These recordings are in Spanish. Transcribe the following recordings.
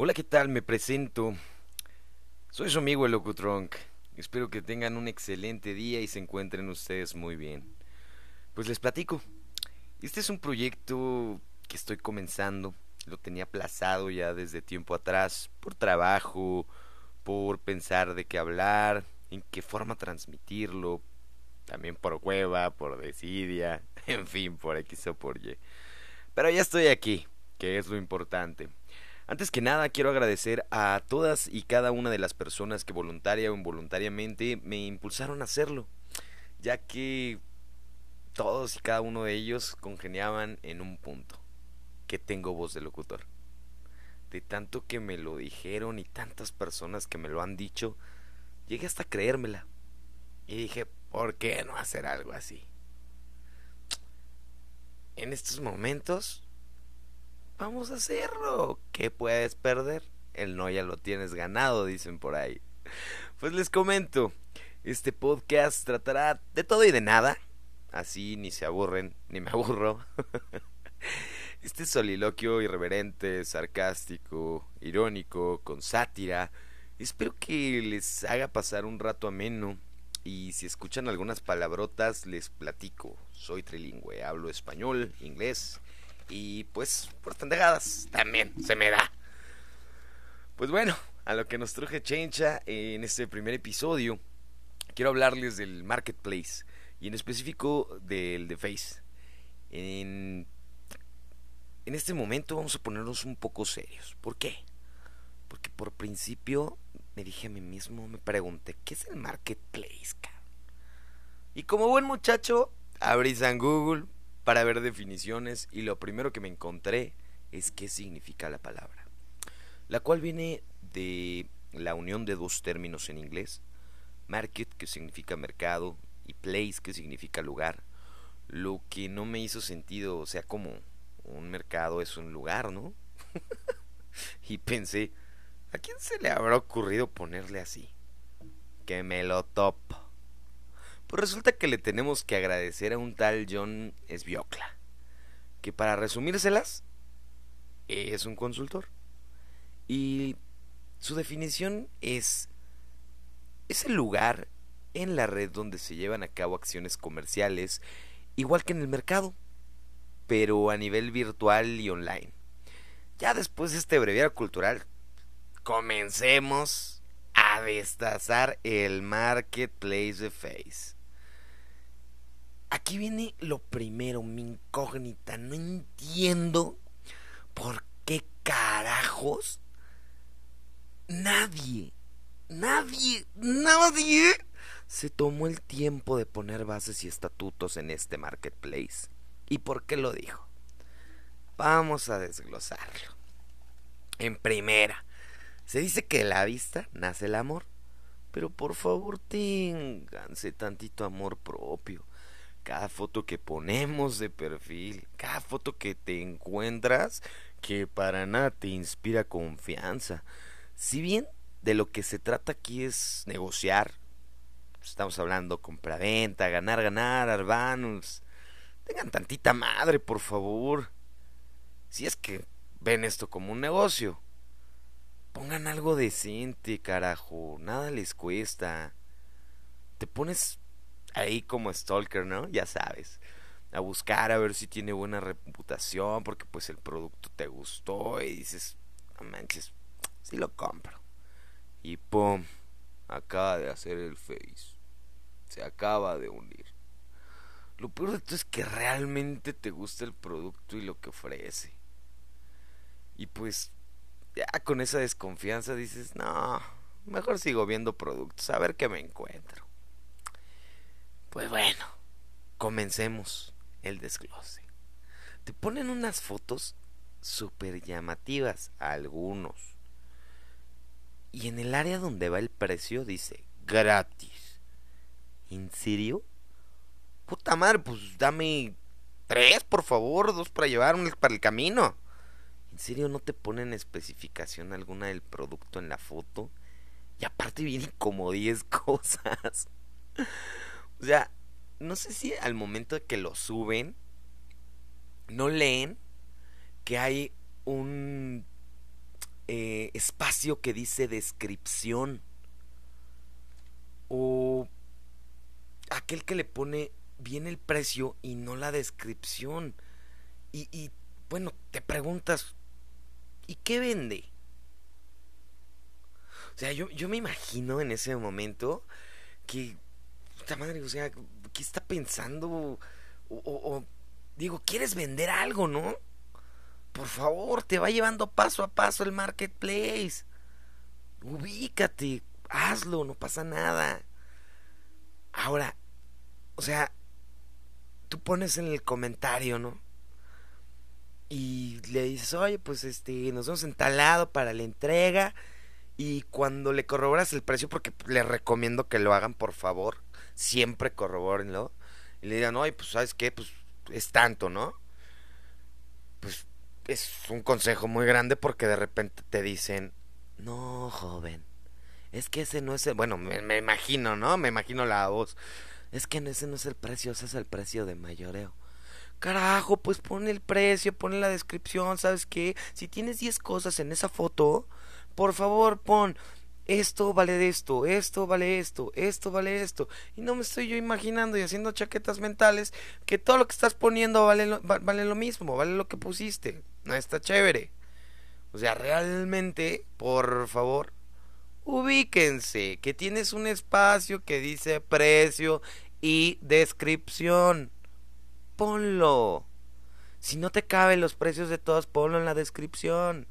Hola, ¿qué tal? Me presento. Soy su amigo el Locutronk. Espero que tengan un excelente día y se encuentren ustedes muy bien. Pues les platico. Este es un proyecto que estoy comenzando. Lo tenía aplazado ya desde tiempo atrás por trabajo, por pensar de qué hablar, en qué forma transmitirlo, también por hueva, por desidia, en fin, por X o por Y. Pero ya estoy aquí, que es lo importante. Antes que nada, quiero agradecer a todas y cada una de las personas que voluntaria o involuntariamente me impulsaron a hacerlo, ya que todos y cada uno de ellos congeniaban en un punto, que tengo voz de locutor. De tanto que me lo dijeron y tantas personas que me lo han dicho, llegué hasta creérmela. Y dije, ¿por qué no hacer algo así? En estos momentos Vamos a hacerlo. ¿Qué puedes perder? El no ya lo tienes ganado, dicen por ahí. Pues les comento, este podcast tratará de todo y de nada. Así ni se aburren, ni me aburro. Este soliloquio irreverente, sarcástico, irónico, con sátira. Espero que les haga pasar un rato ameno. Y si escuchan algunas palabrotas, les platico. Soy trilingüe, hablo español, inglés y pues por pendejadas también se me da. Pues bueno, a lo que nos truje Chencha en este primer episodio, quiero hablarles del marketplace y en específico del de Face. En, en este momento vamos a ponernos un poco serios. ¿Por qué? Porque por principio me dije a mí mismo, me pregunté, ¿qué es el marketplace? Y como buen muchacho, abrí San Google, para ver definiciones y lo primero que me encontré es qué significa la palabra, la cual viene de la unión de dos términos en inglés, market que significa mercado y place que significa lugar, lo que no me hizo sentido, o sea, como un mercado es un lugar, ¿no? y pensé, ¿a quién se le habrá ocurrido ponerle así? Que me lo topo. Pues resulta que le tenemos que agradecer a un tal John Esbiocla, que para resumírselas, es un consultor. Y su definición es, es el lugar en la red donde se llevan a cabo acciones comerciales, igual que en el mercado, pero a nivel virtual y online. Ya después de este breviario cultural, comencemos a destazar el marketplace de Face. Aquí viene lo primero, mi incógnita. No entiendo por qué carajos nadie, nadie, nadie se tomó el tiempo de poner bases y estatutos en este marketplace. ¿Y por qué lo dijo? Vamos a desglosarlo. En primera, se dice que de la vista nace el amor. Pero por favor, ténganse tantito amor propio cada foto que ponemos de perfil, cada foto que te encuentras, que para nada te inspira confianza. Si bien de lo que se trata aquí es negociar, estamos hablando compra-venta, ganar, ganar, Arbanus. Tengan tantita madre, por favor. Si es que ven esto como un negocio, pongan algo decente, carajo. Nada les cuesta. Te pones ahí como stalker, ¿no? Ya sabes. A buscar a ver si tiene buena reputación, porque pues el producto te gustó y dices, no manches, sí lo compro. Y pum, acaba de hacer el face. Se acaba de unir. Lo peor de todo es que realmente te gusta el producto y lo que ofrece. Y pues ya con esa desconfianza dices, no, mejor sigo viendo productos, a ver qué me encuentro. Pues bueno, comencemos el desglose. Te ponen unas fotos súper llamativas, algunos. Y en el área donde va el precio dice gratis. ¿En serio? Puta madre, pues dame tres, por favor, dos para llevar, para el camino. ¿En serio no te ponen especificación alguna del producto en la foto? Y aparte vienen como 10 cosas. O sea, no sé si al momento de que lo suben, no leen que hay un eh, espacio que dice descripción. O aquel que le pone bien el precio y no la descripción. Y, y bueno, te preguntas, ¿y qué vende? O sea, yo, yo me imagino en ese momento que, madre, o sea, ¿qué está pensando? O, o, digo, ¿quieres vender algo, no? Por favor, te va llevando paso a paso el marketplace. Ubícate, hazlo, no pasa nada. Ahora, o sea, tú pones en el comentario, ¿no? Y le dices, oye, pues este, nos hemos entalado para la entrega. Y cuando le corroboras el precio, porque les recomiendo que lo hagan, por favor, siempre corrobórenlo. Y le digan, oye, pues sabes qué, pues es tanto, ¿no? Pues es un consejo muy grande porque de repente te dicen, no, joven, es que ese no es el, bueno, me, imagino, ¿no? Me imagino la voz es que ese no es el precio, ese es el precio de mayoreo. Carajo, pues pon el precio, pon la descripción, ¿sabes qué? Si tienes 10 cosas en esa foto, por favor pon esto vale esto, esto vale esto, esto vale esto. Y no me estoy yo imaginando y haciendo chaquetas mentales que todo lo que estás poniendo vale lo, vale lo mismo, vale lo que pusiste. No está chévere. O sea, realmente, por favor, ubíquense, que tienes un espacio que dice precio y descripción. Ponlo. Si no te caben los precios de todos, ponlo en la descripción.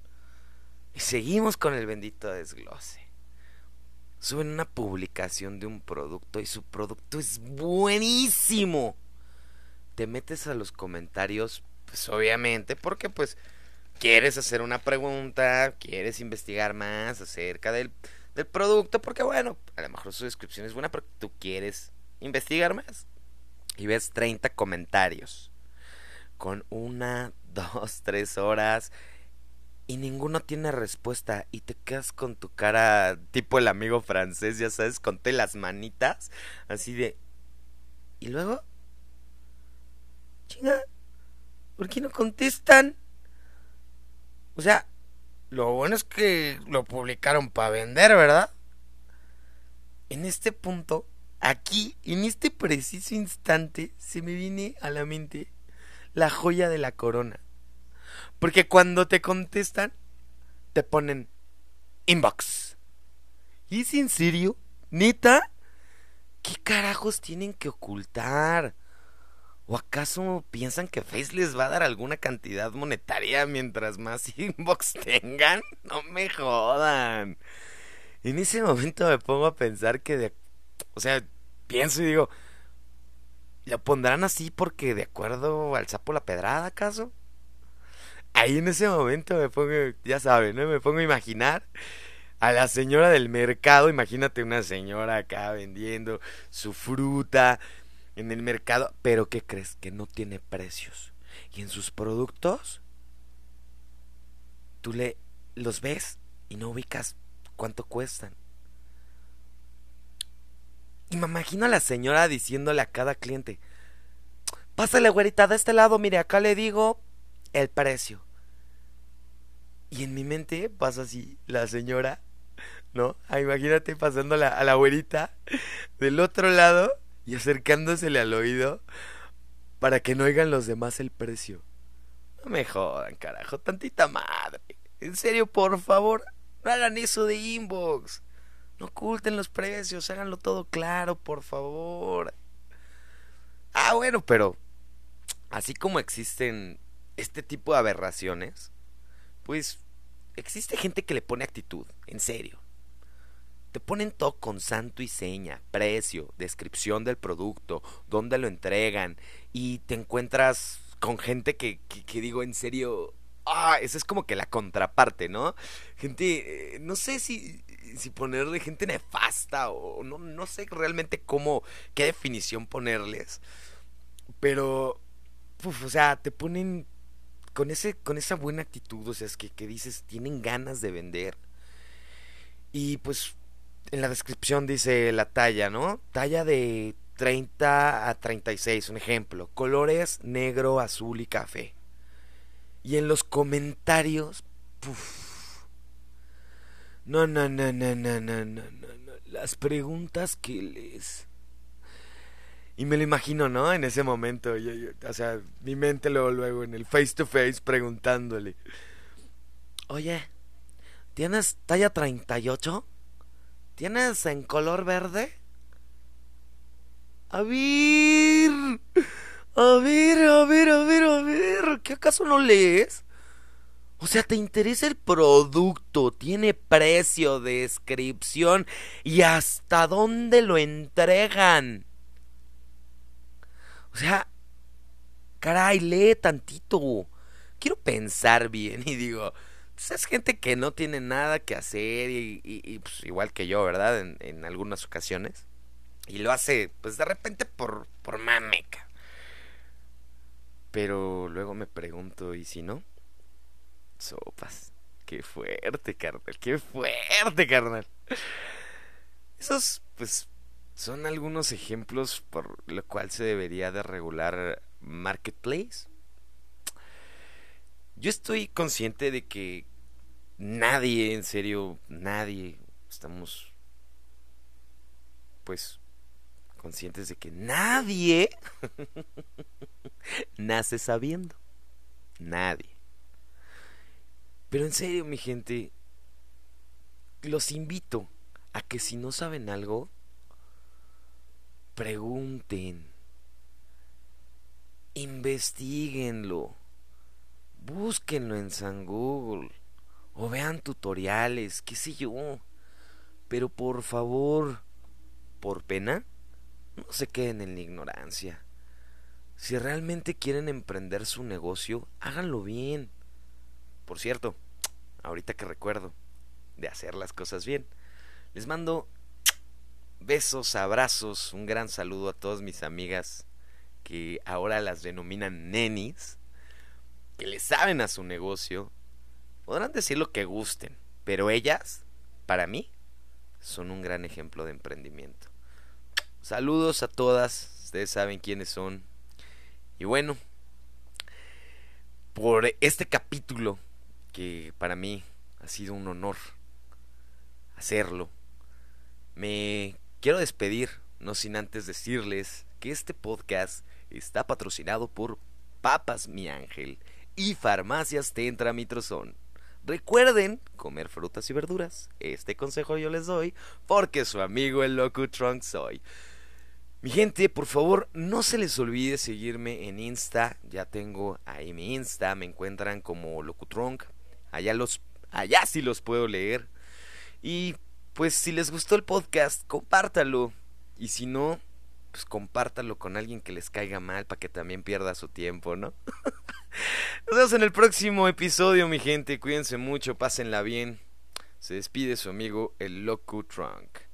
Y seguimos con el bendito desglose. Suben una publicación de un producto y su producto es buenísimo. Te metes a los comentarios, pues obviamente, porque pues quieres hacer una pregunta, quieres investigar más acerca del del producto, porque bueno, a lo mejor su descripción es buena, pero tú quieres investigar más. Y ves 30 comentarios con una, dos, tres horas y ninguno tiene respuesta y te quedas con tu cara tipo el amigo francés, ya sabes, con las manitas, así de... ¿Y luego? Chinga, ¿por qué no contestan? O sea, lo bueno es que lo publicaron para vender, ¿verdad? En este punto, aquí, en este preciso instante, se me viene a la mente la joya de la corona. Porque cuando te contestan, te ponen inbox. ¿Y es en serio? ¿Neta? ¿Qué carajos tienen que ocultar? ¿O acaso piensan que Face les va a dar alguna cantidad monetaria mientras más inbox tengan? No me jodan. En ese momento me pongo a pensar que de... O sea, pienso y digo... ¿Lo pondrán así porque de acuerdo al sapo la pedrada, acaso? Ahí en ese momento me pongo, ya saben, ¿no? Me pongo a imaginar a la señora del mercado. Imagínate una señora acá vendiendo su fruta, en el mercado, pero ¿qué crees? Que no tiene precios. Y en sus productos, tú le los ves y no ubicas cuánto cuestan. Y me imagino a la señora diciéndole a cada cliente, pásale güerita de este lado, mire, acá le digo el precio. Y en mi mente pasa así la señora, ¿no? Ah, imagínate pasando a la güerita del otro lado y acercándosele al oído para que no oigan los demás el precio. No me jodan, carajo, tantita madre. En serio, por favor, no hagan eso de inbox. No oculten los precios, háganlo todo claro, por favor. Ah, bueno, pero así como existen este tipo de aberraciones, pues existe gente que le pone actitud, en serio. Te ponen todo con santo y seña, precio, descripción del producto, dónde lo entregan y te encuentras con gente que, que, digo en serio, ah, esa es como que la contraparte, ¿no? Gente, eh, no sé si, si ponerle gente nefasta o no, no sé realmente cómo, qué definición ponerles, pero, o sea, te ponen con, ese, con esa buena actitud, o sea, es que, que dices, tienen ganas de vender. Y pues en la descripción dice la talla, ¿no? Talla de 30 a 36, un ejemplo. Colores negro, azul y café. Y en los comentarios, No, no, no, no, no, no, no, no, Las preguntas que les... Y me lo imagino, ¿no? En ese momento, o sea, mi mente luego, luego en el face to face preguntándole. Oye, ¿tienes talla 38? ¿Tienes en color verde? A ver, a ver, a ver, a ver, a ver, ¿qué acaso no lees? O sea, te interesa el producto, tiene precio, descripción y hasta dónde lo entregan. O sea, caray, lee tantito. Quiero pensar bien y digo, pues es gente que no tiene nada que hacer y, pues igual que yo, ¿verdad? En, en, algunas ocasiones. Y lo hace, pues de repente por, por mameca. Pero luego me pregunto, ¿y si no? Sopas. Qué fuerte, carnal. Qué fuerte, carnal. Esos, pues, son algunos ejemplos por lo cual se debería de regular Marketplace. Yo estoy consciente de que nadie, en serio, nadie, estamos, pues, conscientes de que nadie nace sabiendo. Nadie. Pero en serio, mi gente, los invito a que si no saben algo, pregunten, investiguenlo, búsquenlo en San Google o vean tutoriales, qué sé yo. Pero por favor, por pena, no se queden en la ignorancia. Si realmente quieren emprender su negocio, háganlo bien. Por cierto, ahorita que recuerdo de hacer las cosas bien, les mando besos, abrazos, un gran saludo a todas mis amigas que ahora las denominan nenis, que le saben a su negocio. Podrán decir lo que gusten, pero ellas, para mí, son un gran ejemplo de emprendimiento. Saludos a todas, ustedes saben quiénes son. Y bueno, por este capítulo que para mí ha sido un honor hacerlo. Me quiero despedir, no sin antes decirles que este podcast está patrocinado por Papas Mi Ángel y Farmacias Tentra Mitrozón. Recuerden comer frutas y verduras. Este consejo yo les doy porque su amigo el Loco soy. Mi gente, por favor, no se les olvide seguirme en Insta. Ya tengo ahí mi Insta. Me encuentran como Locutrunk. Allá los allá sí los puedo leer. Y pues si les gustó el podcast, compártalo. Y si no, pues compártalo con alguien que les caiga mal para que también pierda su tiempo, ¿no? Nos vemos en el próximo episodio, mi gente. Cuídense mucho, pásenla bien. Se despide su amigo el Loco Trunk.